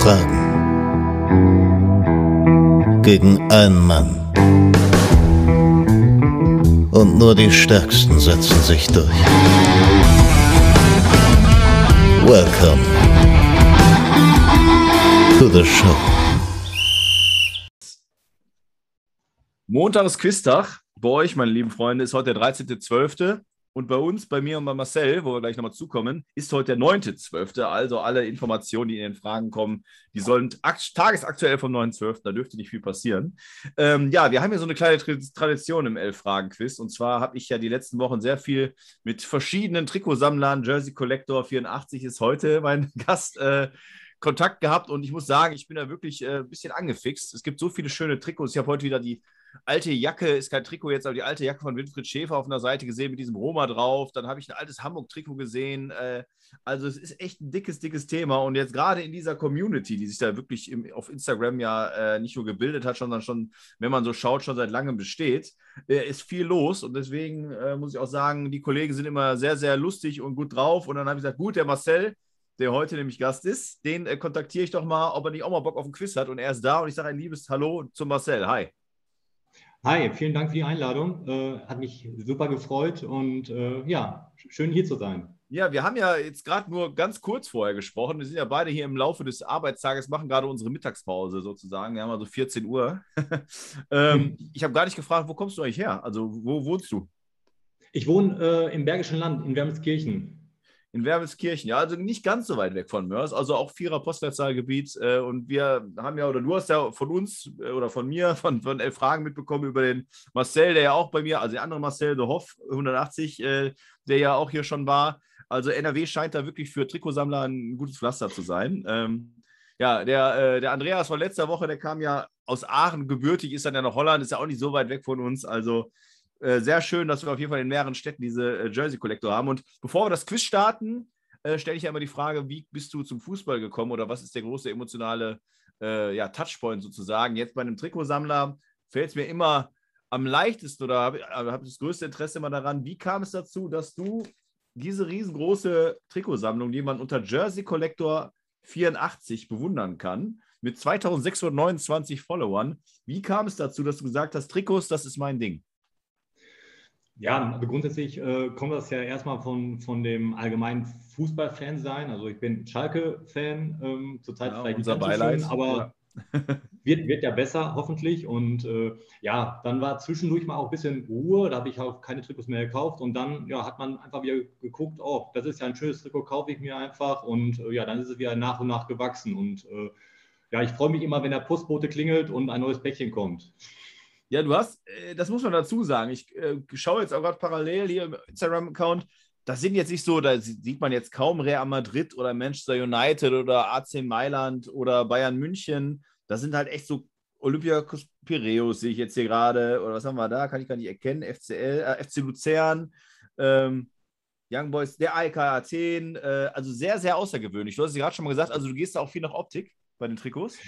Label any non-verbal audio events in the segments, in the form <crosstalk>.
Fragen gegen einen Mann. Und nur die Stärksten setzen sich durch. Welcome to the show. Montag ist Quiztag. Bei euch, meine lieben Freunde, ist heute der 13.12. Und bei uns, bei mir und bei Marcel, wo wir gleich nochmal zukommen, ist heute der 9.12. Also alle Informationen, die in den Fragen kommen, die sollen tagesaktuell vom 9.12. Da dürfte nicht viel passieren. Ähm, ja, wir haben hier so eine kleine Tradition im Elf-Fragen-Quiz. Und zwar habe ich ja die letzten Wochen sehr viel mit verschiedenen Trikotsammlern, Jersey Collector 84 ist heute mein <laughs> Gast. Äh, Kontakt gehabt und ich muss sagen, ich bin da wirklich äh, ein bisschen angefixt. Es gibt so viele schöne Trikots. Ich habe heute wieder die alte Jacke, ist kein Trikot jetzt, aber die alte Jacke von Winfried Schäfer auf einer Seite gesehen mit diesem Roma drauf. Dann habe ich ein altes Hamburg-Trikot gesehen. Äh, also es ist echt ein dickes, dickes Thema. Und jetzt gerade in dieser Community, die sich da wirklich im, auf Instagram ja äh, nicht nur gebildet hat, sondern schon, wenn man so schaut, schon seit langem besteht, äh, ist viel los. Und deswegen muss ich auch sagen, die Kollegen sind immer sehr, sehr lustig und gut drauf. Und dann habe ich gesagt, gut, der Marcel, der heute nämlich Gast ist, den äh, kontaktiere ich doch mal, ob er nicht auch mal Bock auf ein Quiz hat. Und er ist da und ich sage ein liebes Hallo zu Marcel. Hi. Hi, vielen Dank für die Einladung. Äh, hat mich super gefreut und äh, ja, schön hier zu sein. Ja, wir haben ja jetzt gerade nur ganz kurz vorher gesprochen. Wir sind ja beide hier im Laufe des Arbeitstages, machen gerade unsere Mittagspause sozusagen. Wir haben also 14 Uhr. <laughs> ähm, ich habe gar nicht gefragt, wo kommst du eigentlich her? Also, wo wohnst du? Ich wohne äh, im Bergischen Land in Wermelskirchen in Wermelskirchen, ja, also nicht ganz so weit weg von Mörs, also auch Vierer Postleitzahlgebiet. Äh, und wir haben ja, oder du hast ja von uns äh, oder von mir, von, von elf Fragen mitbekommen über den Marcel, der ja auch bei mir, also der andere Marcel, der Hoff 180, äh, der ja auch hier schon war. Also NRW scheint da wirklich für Trikotsammler ein gutes Pflaster zu sein. Ähm, ja, der, äh, der Andreas von letzter Woche, der kam ja aus Aachen gebürtig, ist dann ja nach Holland, ist ja auch nicht so weit weg von uns. Also äh, sehr schön, dass wir auf jeden Fall in mehreren Städten diese äh, Jersey Collector haben. Und bevor wir das Quiz starten, äh, stelle ich ja immer die Frage, wie bist du zum Fußball gekommen oder was ist der große emotionale äh, ja, Touchpoint sozusagen? Jetzt bei einem Trikotsammler fällt es mir immer am leichtesten oder habe hab das größte Interesse immer daran, wie kam es dazu, dass du diese riesengroße Trikotsammlung, die man unter Jersey Collector 84 bewundern kann, mit 2629 Followern, wie kam es dazu, dass du gesagt hast, Trikots, das ist mein Ding? Ja, also grundsätzlich äh, kommt das ja erstmal von, von dem allgemeinen Fußballfan sein. Also ich bin Schalke-Fan, ähm, zurzeit ja, vielleicht nicht Beileid. Schön, aber ja. <laughs> wird, wird ja besser, hoffentlich. Und äh, ja, dann war zwischendurch mal auch ein bisschen Ruhe, da habe ich auch keine Trikots mehr gekauft. Und dann ja, hat man einfach wieder geguckt, oh, das ist ja ein schönes Trikot, kaufe ich mir einfach. Und äh, ja, dann ist es wieder nach und nach gewachsen. Und äh, ja, ich freue mich immer, wenn der Postbote klingelt und ein neues Päckchen kommt. Ja, du hast, äh, das muss man dazu sagen. Ich äh, schaue jetzt auch gerade parallel hier im Instagram-Account. Das sind jetzt nicht so, da sieht man jetzt kaum Real Madrid oder Manchester United oder AC Mailand oder Bayern München. Das sind halt echt so Olympiakos Piräus, sehe ich jetzt hier gerade. Oder was haben wir da? Kann ich gar nicht erkennen. FCL, äh, FC Luzern, ähm, Young Boys, der AEK Athen. Äh, also sehr, sehr außergewöhnlich. Du hast es gerade schon mal gesagt, also du gehst da auch viel nach Optik bei den Trikots.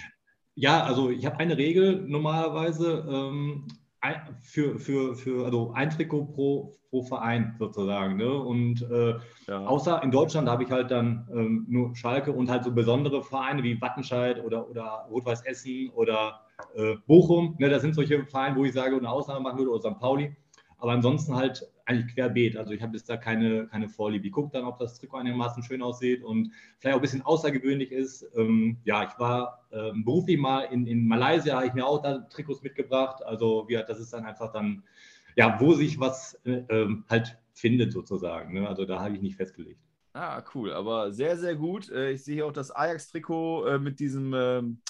Ja, also ich habe eine Regel normalerweise ähm, für, für, für also ein Trikot pro, pro Verein sozusagen. Ne? Und äh, ja. außer in Deutschland habe ich halt dann ähm, nur Schalke und halt so besondere Vereine wie Wattenscheid oder, oder Rot-Weiß Essen oder äh, Bochum. Ne? Das sind solche Vereine, wo ich sage, eine Ausnahme machen würde oder St. Pauli. Aber ansonsten halt eigentlich querbeet. Also ich habe jetzt da keine, keine Vorliebe. Ich gucke dann, ob das Trikot einigermaßen schön aussieht und vielleicht auch ein bisschen außergewöhnlich ist. Ähm, ja, ich war ähm, beruflich mal in, in Malaysia, habe ich mir auch da Trikots mitgebracht. Also ja, das ist dann einfach dann, ja, wo sich was äh, ähm, halt findet sozusagen. Ne? Also da habe ich nicht festgelegt. Ah, cool, aber sehr, sehr gut. Äh, ich sehe auch das Ajax-Trikot äh, mit diesem ähm,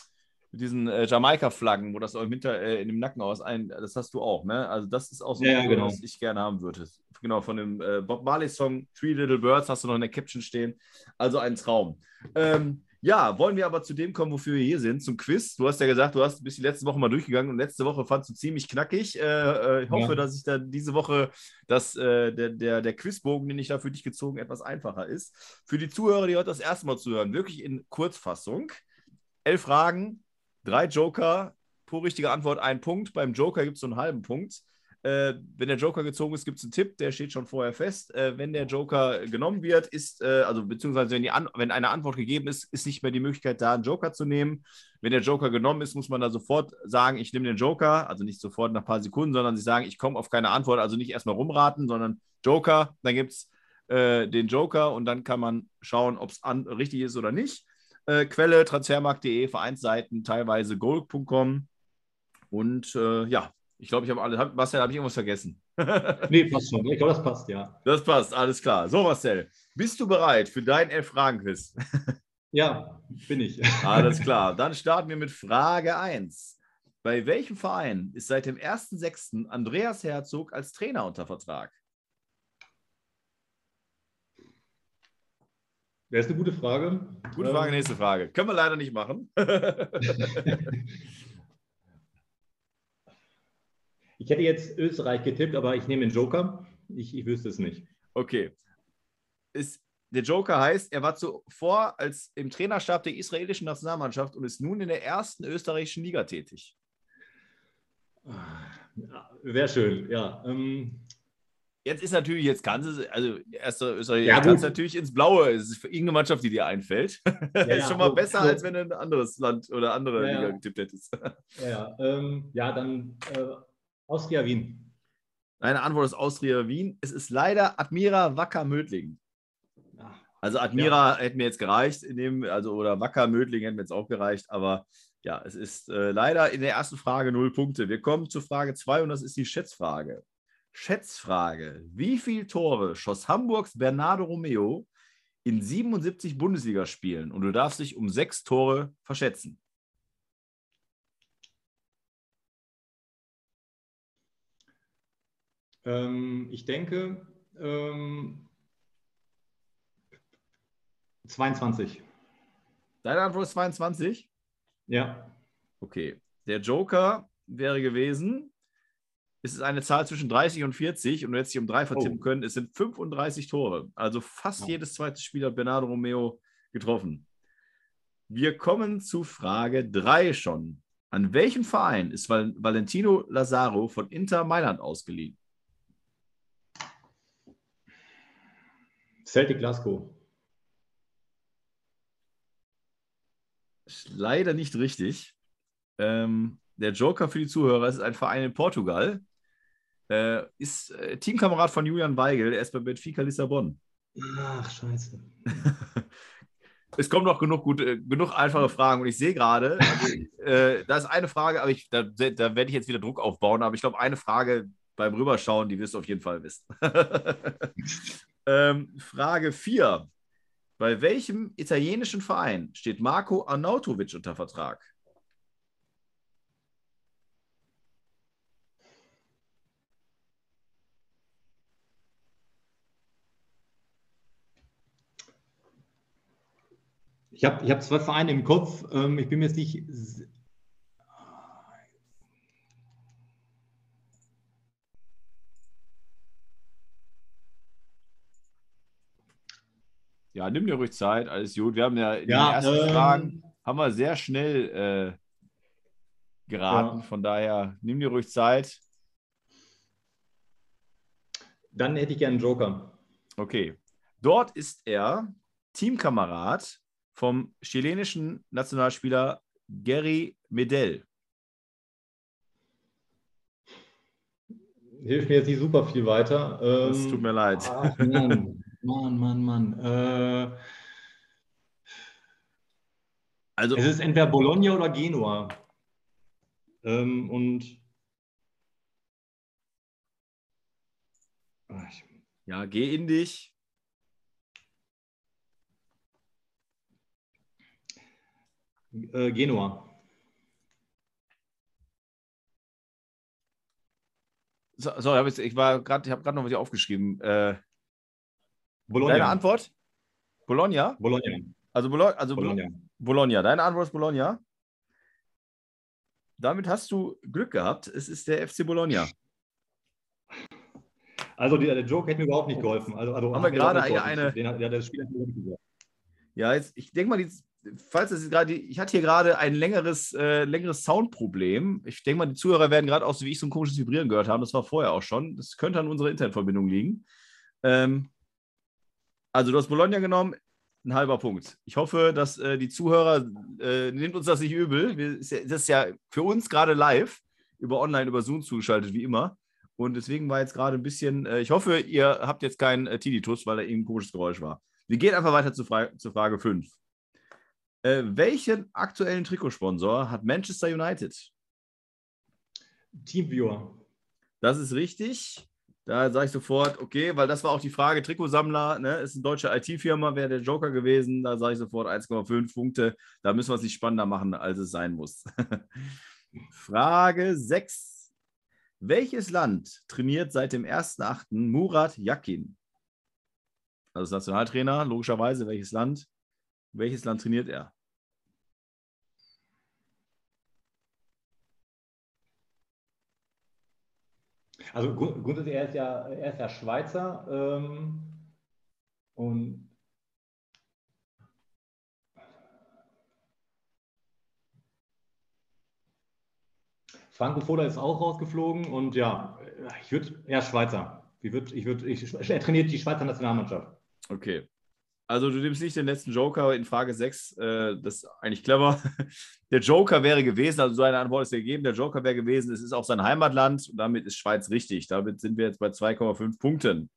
mit diesen äh, Jamaika-Flaggen, wo das auch im Hinter, äh, in dem Nacken aus ein, das hast du auch, ne? Also das ist auch so, ja, genau. was ich gerne haben würde. Genau, von dem äh, Bob Marley-Song Three Little Birds hast du noch in der Caption stehen. Also ein Traum. Ähm, ja, wollen wir aber zu dem kommen, wofür wir hier sind, zum Quiz. Du hast ja gesagt, du hast bis die letzte Woche mal durchgegangen und letzte Woche fandst du ziemlich knackig. Äh, äh ich hoffe, ja. dass ich dann diese Woche, dass äh, der, der, der Quizbogen, den ich da für dich gezogen, etwas einfacher ist. Für die Zuhörer, die heute das erste Mal zuhören, wirklich in Kurzfassung. Elf Fragen, Drei Joker, pro richtige Antwort ein Punkt. Beim Joker gibt es so einen halben Punkt. Äh, wenn der Joker gezogen ist, gibt es einen Tipp, der steht schon vorher fest. Äh, wenn der Joker genommen wird, ist, äh, also beziehungsweise wenn, An wenn eine Antwort gegeben ist, ist nicht mehr die Möglichkeit da, einen Joker zu nehmen. Wenn der Joker genommen ist, muss man da sofort sagen, ich nehme den Joker, also nicht sofort nach ein paar Sekunden, sondern sie sagen, ich komme auf keine Antwort, also nicht erstmal rumraten, sondern Joker, dann gibt es äh, den Joker und dann kann man schauen, ob es richtig ist oder nicht. Äh, Quelle transfermarkt.de, Vereinsseiten, teilweise gold.com und äh, ja, ich glaube, ich habe alles. Hab, Marcel, habe ich irgendwas vergessen? <laughs> nee, passt schon. Ich glaube, das passt, ja. Das passt, alles klar. So, Marcel, bist du bereit für dein Elf-Fragen-Quiz? <laughs> ja, bin ich. <laughs> alles klar. Dann starten wir mit Frage 1. Bei welchem Verein ist seit dem 1.6. Andreas Herzog als Trainer unter Vertrag? Das ist eine gute Frage. Gute Frage, ähm, nächste Frage. Können wir leider nicht machen. <laughs> Ich hätte jetzt Österreich getippt, aber ich nehme den Joker. Ich, ich wüsste es nicht. Okay. Ist, der Joker heißt, er war zuvor als im Trainerstab der israelischen Nationalmannschaft und ist nun in der ersten österreichischen Liga tätig. Wäre schön, ja. Ähm, jetzt ist natürlich, jetzt kann sie, also erster Österreich, ja, kann es natürlich ins Blaue. Es ist für irgendeine Mannschaft, die dir einfällt. <laughs> Ja, ist schon mal besser, als wenn du ein anderes Land oder andere ja, Liga getippt hättest. <laughs> Ja, ähm, ja dann äh, Austria Wien. Deine Antwort ist Austria Wien. Es ist leider Admira Wacker Mödling. Also Admira ja. hätte mir jetzt gereicht, in dem, also oder Wacker Mödling hätte mir jetzt auch gereicht, aber ja, es ist äh, leider in der ersten Frage null Punkte. Wir kommen zur Frage zwei und das ist die Schätzfrage. Schätzfrage: Wie viele Tore schoss Hamburgs Bernardo Romeo in 77 Bundesligaspielen? Und du darfst dich um sechs Tore verschätzen. Ähm, ich denke ähm, 22. Deine Antwort ist 22? Ja. Okay. Der Joker wäre gewesen, es ist eine Zahl zwischen 30 und 40 und du hättest dich um drei vertippen oh. können. Es sind 35 Tore. Also fast oh. jedes zweite Spiel hat Bernardo Romeo getroffen. Wir kommen zu Frage 3 schon. An welchem Verein ist Valentino Lazaro von Inter Mailand ausgeliehen? Celtic Glasgow. Leider nicht richtig. Ähm, der Joker für die Zuhörer ist ein Verein in Portugal. Äh, ist äh, Teamkamerad von Julian Weigel. Er ist bei Benfica Lissabon. Ach, scheiße. <laughs> es kommen noch genug, gute, genug einfache Fragen. Und ich sehe gerade, also, äh, da ist eine Frage, aber ich, da, da werde ich jetzt wieder Druck aufbauen. Aber ich glaube, eine Frage beim Rüberschauen, die wirst du auf jeden Fall wissen. <laughs> Ähm, Frage 4. Bei welchem italienischen Verein steht Marco Arnautovic unter Vertrag? Ich habe ich hab zwei Vereine im Kopf. Ähm, ich bin mir jetzt nicht Ja, nimm dir ruhig Zeit, alles gut. Wir haben ja in ja, den ersten ähm, Fragen haben wir sehr schnell äh, geraten. Ja. Von daher, nimm dir ruhig Zeit. Dann hätte ich gerne einen Joker. Okay. Dort ist er Teamkamerad vom chilenischen Nationalspieler Gary Medel. Hilft mir jetzt nicht super viel weiter. Ähm, das tut mir leid. Ach, Mann, Mann, Mann. Äh, also, es ist entweder Bologna oder Genua. Ähm, und ja, geh in dich. Äh, Genua. So, sorry, ich war gerade, ich habe gerade noch was aufgeschrieben. Äh, Bologna. Deine Antwort? Bologna? Bologna. Also, Bologna, also Bologna. Bologna. Deine Antwort ist Bologna. Damit hast du Glück gehabt. Es ist der FC Bologna. Also der, der Joke hätte mir überhaupt nicht geholfen. Also, also haben wir gerade eine. eine den, der, das Spiel hat mir nicht gesagt. Ja, jetzt, ich denke mal, die falls es gerade, ich hatte hier gerade ein längeres, äh, längeres Soundproblem. Ich denke mal, die Zuhörer werden gerade auch so wie ich so ein komisches Vibrieren gehört haben. Das war vorher auch schon. Das könnte an unserer Internetverbindung liegen. Ähm, also, du hast Bologna genommen, ein halber Punkt. Ich hoffe, dass äh, die Zuhörer, äh, nimmt uns das nicht übel. Wir, das ist ja für uns gerade live über online, über Zoom zugeschaltet, wie immer. Und deswegen war jetzt gerade ein bisschen, äh, ich hoffe, ihr habt jetzt keinen äh, Tinnitus, weil da eben ein komisches Geräusch war. Wir gehen einfach weiter zu, Fra zu Frage 5. Äh, welchen aktuellen Trikotsponsor hat Manchester United? Teamviewer. Das ist richtig. Da sage ich sofort, okay, weil das war auch die Frage, Trikotsammler, ne, ist eine deutsche IT-Firma, wäre der Joker gewesen, da sage ich sofort 1,5 Punkte. Da müssen wir es nicht spannender machen, als es sein muss. <laughs> Frage 6. Welches Land trainiert seit dem 1.8. Murat Yakin? Also Nationaltrainer, logischerweise, welches Land? Welches Land trainiert er? Also grundsätzlich, er ist ja, er ist ja Schweizer ähm, und Franco Foda ist auch rausgeflogen und ja, ich würde, er ist Schweizer. Ich würd, ich würd, ich, er trainiert die Schweizer Nationalmannschaft. Okay. Also du nimmst nicht den letzten Joker in Frage 6. Äh, das ist eigentlich clever. <laughs> Der Joker wäre gewesen, also so eine Antwort ist gegeben, der Joker wäre gewesen, es ist auch sein Heimatland und damit ist Schweiz richtig. Damit sind wir jetzt bei 2,5 Punkten.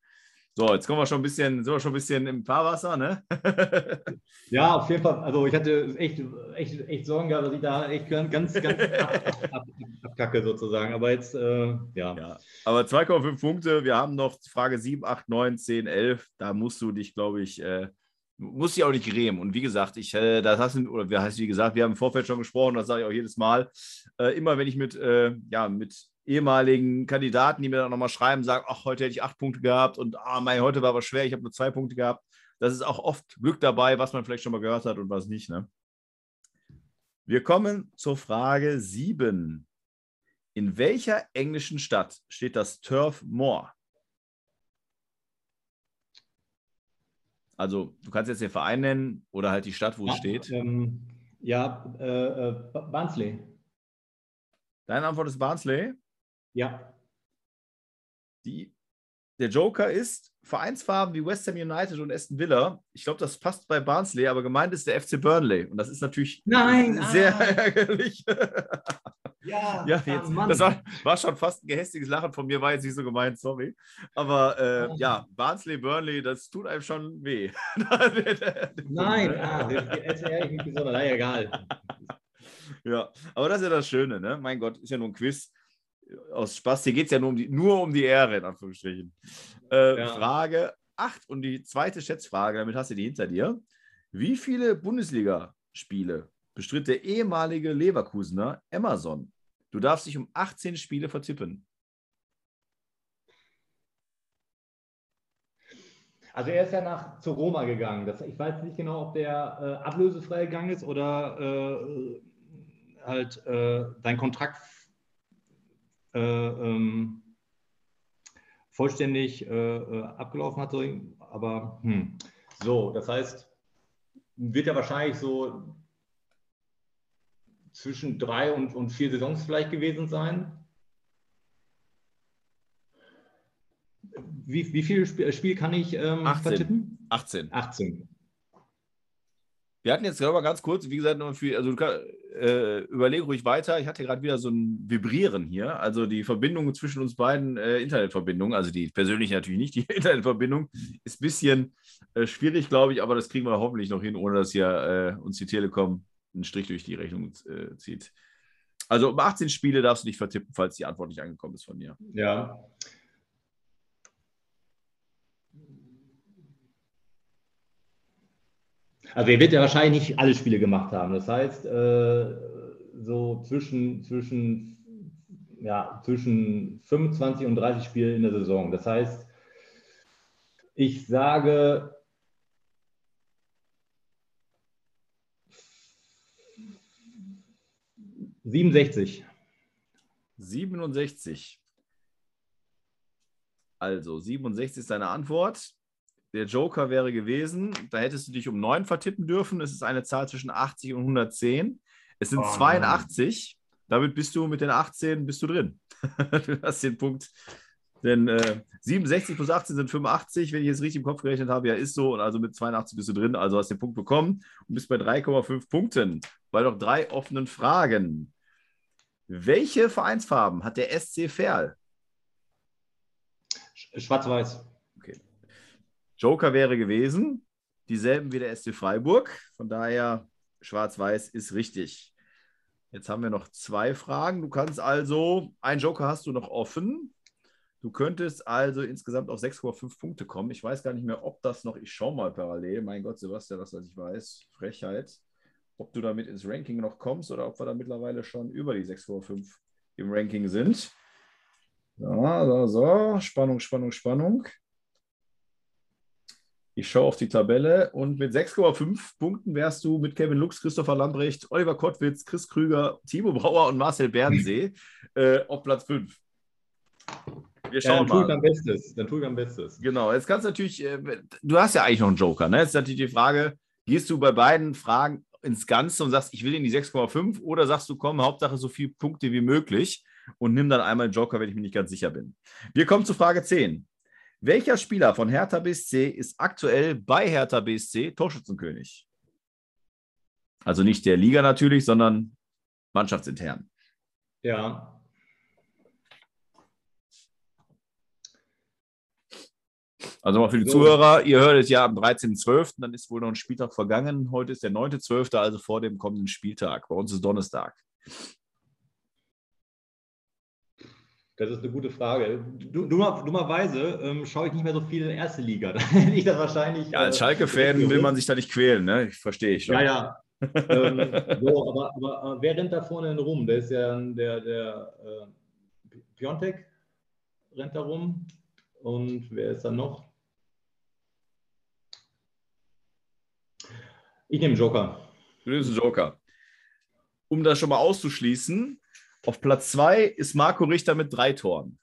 So, jetzt kommen wir schon ein bisschen, sind wir schon ein bisschen im Fahrwasser, ne? <laughs> ja, auf jeden Fall. Also ich hatte echt, echt, echt Sorgen gehabt, dass ich da echt ganz, ganz, ganz <laughs> abkacke sozusagen. Aber jetzt, äh, ja. ja. Aber 2,5 Punkte. Wir haben noch Frage 7, 8, 9, 10, 11. Da musst du dich, glaube ich, äh, muss ich auch nicht grämen. Und wie gesagt, ich, äh, das hast du, oder heißt wie gesagt, wir haben im Vorfeld schon gesprochen, das sage ich auch jedes Mal. Äh, immer wenn ich mit, äh, ja, mit ehemaligen Kandidaten, die mir dann nochmal schreiben, sagen, ach, heute hätte ich acht Punkte gehabt und ah, mein, heute war aber schwer, ich habe nur zwei Punkte gehabt. Das ist auch oft Glück dabei, was man vielleicht schon mal gehört hat und was nicht. Ne? Wir kommen zur Frage 7. In welcher englischen Stadt steht das Turf Moor? Also, du kannst jetzt den Verein nennen oder halt die Stadt, wo ja, es steht. Ähm, ja, äh, äh, Barnsley. Deine Antwort ist Barnsley? Ja. Die, der Joker ist Vereinsfarben wie West Ham United und Aston Villa. Ich glaube, das passt bei Barnsley, aber gemeint ist der FC Burnley. Und das ist natürlich Nein, sehr ah. <laughs> ärgerlich. Ja, <laughs> ja jetzt, das war, war, schon fast ein gehässiges Lachen von mir, war jetzt nicht so gemeint, sorry. Aber äh, oh. ja, Barnsley, Burnley, das tut einem schon weh. <laughs> Nein, <laughs> ah, jetzt ehrlich nicht besonders, naja, egal. Ja, aber das ist ja das Schöne, ne? Mein Gott, ist ja nur ein Quiz. Aus Spaß, hier geht es ja nur um, die, nur um die Ehre, in Anführungsstrichen. Äh, ja. Frage 8 und die zweite Schätzfrage, damit hast du die hinter dir. Wie viele Bundesligaspiele bestritt der ehemalige Leverkusener Amazon? Du darfst dich um 18 Spiele vertippen. Also er ist ja nach zu Roma gegangen. Das, ich weiß nicht genau, ob der äh, ablösefrei gegangen ist oder äh, halt äh, dein Kontrakt äh, ähm, vollständig äh, äh, abgelaufen hatte. Aber hm. so, das heißt, wird ja wahrscheinlich so zwischen drei und, und vier Saisons vielleicht gewesen sein. Wie, wie viel Spiel, Spiel kann ich ähm, 18. vertippen? 18. 18. Wir hatten jetzt gerade ganz kurz, wie gesagt, für, also du äh, überlege ruhig weiter. Ich hatte gerade wieder so ein Vibrieren hier. Also die Verbindung zwischen uns beiden, äh, Internetverbindung, also die persönlich natürlich nicht, die <laughs> Internetverbindung ist ein bisschen äh, schwierig, glaube ich, aber das kriegen wir hoffentlich noch hin, ohne dass hier äh, uns die Telekom einen Strich durch die Rechnung äh, zieht. Also um 18 Spiele darfst du dich vertippen, falls die Antwort nicht angekommen ist von mir. Ja. Also er wird ja wahrscheinlich nicht alle Spiele gemacht haben. Das heißt, äh, so zwischen, zwischen, ja, zwischen 25 und 30 Spiele in der Saison. Das heißt, ich sage 67. 67. Also 67 ist deine Antwort. der Joker wäre gewesen, da hättest du dich um 9 vertippen dürfen. Es ist eine Zahl zwischen 80 und 110. Es sind oh, 82. Damit bist du mit den 18 bist du drin. <laughs> du hast den Punkt. Denn äh, 67 plus 18 sind 85, wenn ich jetzt richtig im Kopf gerechnet habe. Ja, ist so. Und also mit 82 bist du drin. Also hast du den Punkt bekommen und bist bei 3,5 Punkten. Bei noch drei offenen Fragen. Welche Vereinsfarben hat der SC Verl? Schwarz-Weiß. Okay. Joker wäre gewesen. Dieselben wie der SC Freiburg. Von daher, Schwarz-Weiß ist richtig. Jetzt haben wir noch zwei Fragen. Du kannst also, ein Joker hast du noch offen. Du könntest also insgesamt auf 6,5 Punkte kommen. Ich weiß gar nicht mehr, ob das noch, ich schaue mal parallel. Mein Gott, Sebastian, was weiß ich weiß. Frechheit ob du damit ins Ranking noch kommst oder ob wir da mittlerweile schon über die 6,5 im Ranking sind. So, so, so. Spannung, Spannung, Spannung. Ich schaue auf die Tabelle und mit 6,5 Punkten wärst du mit Kevin Lux, Christopher Lambrecht, Oliver Kottwitz, Chris Krüger, Timo Brauer und Marcel Bernsee <laughs> äh, auf Platz 5. Wir schauen ja, dann mal. Tue ich am Bestes. Dann tue ich am Bestes. Genau, jetzt kannst du natürlich, äh, du hast ja eigentlich noch einen Joker. Ne? Jetzt ist natürlich die Frage, gehst du bei beiden Fragen ins Ganze und sagst, ich will in die 6,5 oder sagst du, komm, Hauptsache so viele Punkte wie möglich und nimm dann einmal den Joker, wenn ich mir nicht ganz sicher bin. Wir kommen zu Frage 10. Welcher Spieler von Hertha BSC ist aktuell bei Hertha BSC Torschützenkönig? Also nicht der Liga natürlich, sondern mannschaftsintern. Ja, Also mal für die so. Zuhörer, ihr hört es ja am 13.12., dann ist wohl noch ein Spieltag vergangen. Heute ist der 9.12., also vor dem kommenden Spieltag. Bei uns ist Donnerstag. Das ist eine gute Frage. Dummer, dummerweise ähm, schaue ich nicht mehr so viel erste Liga. <laughs> Da hätte ich das wahrscheinlich. Ja, als äh, Schalke-Fan will man sich da nicht quälen, ne? Ich verstehe ich. Ja, ja. ähm, <laughs> so, aber, aber, wer rennt da vorne denn rum? Der ist ja der, der äh, Piontek rennt da rum. Und wer ist da noch? Ich nehme Joker. Du nimmst Joker. Um das schon mal auszuschließen, auf Platz 2 ist Marco Richter mit drei Toren.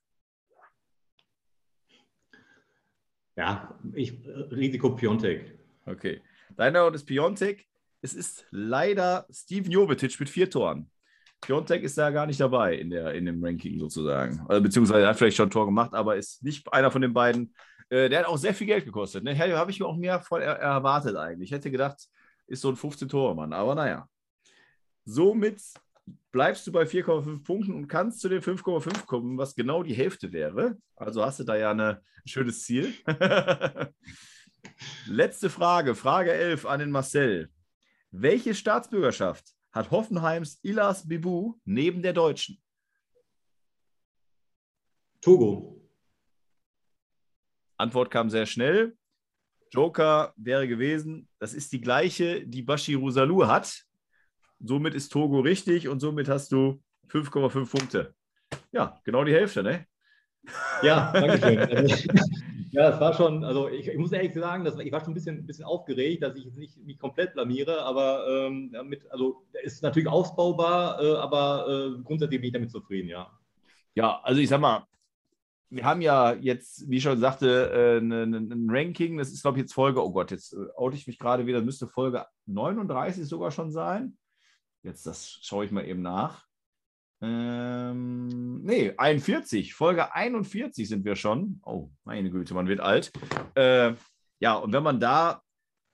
Ja, ich, Risiko Piontek. Okay. Deiner Ort ist Piontek. Es ist leider Steven Jovetic mit vier Toren. Piontek ist da gar nicht dabei in, der, in dem Ranking sozusagen. Also, beziehungsweise hat vielleicht schon ein Tor gemacht, aber ist nicht einer von den beiden. Äh, der hat auch sehr viel Geld gekostet. Ne? Habe ich mir auch mehr voll er erwartet eigentlich. Ich hätte gedacht, ist so ein 15-Tore-Mann. Aber naja. Somit bleibst du bei 4,5 Punkten und kannst zu den 5,5 kommen, was genau die Hälfte wäre. Also hast du da ja eine, ein schönes Ziel. <laughs> Letzte Frage, Frage 11 an den Marcel. Welche Staatsbürgerschaft hat Hoffenheims Ilas Bibu neben der deutschen? Togo. Antwort kam sehr schnell. Joker wäre gewesen, das ist die gleiche, die Bashiru Salou hat. Somit ist Togo richtig und somit hast du 5,5 Punkte. Ja, genau die Hälfte, ne? Ja, danke schön. <laughs> Ja, es war schon, also ich, ich, muss ehrlich sagen, dass, ich war schon ein bisschen, ein bisschen aufgeregt, dass ich jetzt nicht mich komplett blamiere, aber ähm, damit, also ist natürlich ausbaubar, äh, aber äh, grundsätzlich bin ich damit zufrieden, ja. Ja, also ich sag mal, wir haben ja jetzt, wie ich schon sagte, äh, ein Ranking. Das ist, glaube ich, jetzt Folge, oh Gott, jetzt äh, oute ich mich gerade wieder, müsste Folge 39 sogar schon sein. Jetzt, das schaue ich mal eben nach. Ähm, nee, 41. Folge 41 sind wir schon. Oh, meine Güte, man wird alt. Äh, ja, und wenn man da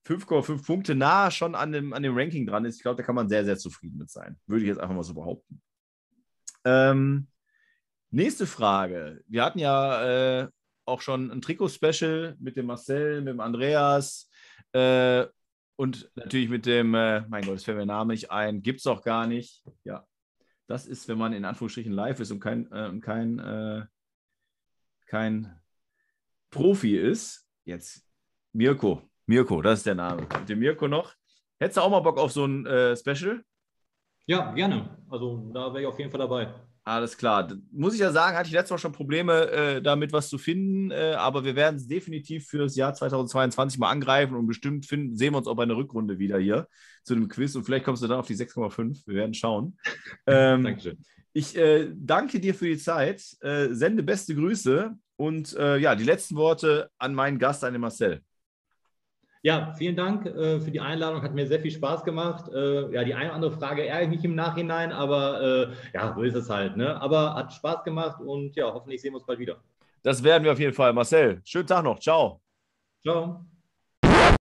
5,5 Punkte nah schon an dem, an dem Ranking dran ist, ich glaube, da kann man sehr, sehr zufrieden mit sein. Würde ich jetzt einfach mal so behaupten. Ähm, Nächste Frage. Wir hatten ja äh, auch schon ein Trikot-Special mit dem Marcel, mit dem Andreas äh, und natürlich mit dem, äh, mein Gott, es fällt mir Name nicht ein, gibt es auch gar nicht. Ja, das ist, wenn man in Anführungsstrichen live ist und kein, äh, kein, äh, kein Profi ist. Jetzt Mirko. Mirko, das ist der Name. Mit dem Mirko noch. Hättest du auch mal Bock auf so ein äh, Special? Ja, gerne. Also da wäre ich auf jeden Fall dabei. Alles klar. Muss ich ja sagen, hatte ich letztes Mal schon Probleme, äh, damit was zu finden, äh, aber wir werden es definitiv für das Jahr 2022 mal angreifen und bestimmt finden, sehen wir uns auch bei einer Rückrunde wieder hier zu dem Quiz und vielleicht kommst du dann auf die 6,5. Wir werden schauen. <laughs> Ähm, Dankeschön. Ich äh, danke dir für die Zeit, äh, sende beste Grüße und äh, ja, die letzten Worte an meinen Gast, an den Marcel. Ja, vielen Dank äh, für die Einladung. Hat mir sehr viel Spaß gemacht. Äh, ja, die eine oder andere Frage ärgere ich mich im Nachhinein, aber äh, ja, so ist es halt. Ne? Aber hat Spaß gemacht und ja, hoffentlich sehen wir uns bald wieder. Das werden wir auf jeden Fall. Marcel, schönen Tag noch. Ciao. Ciao.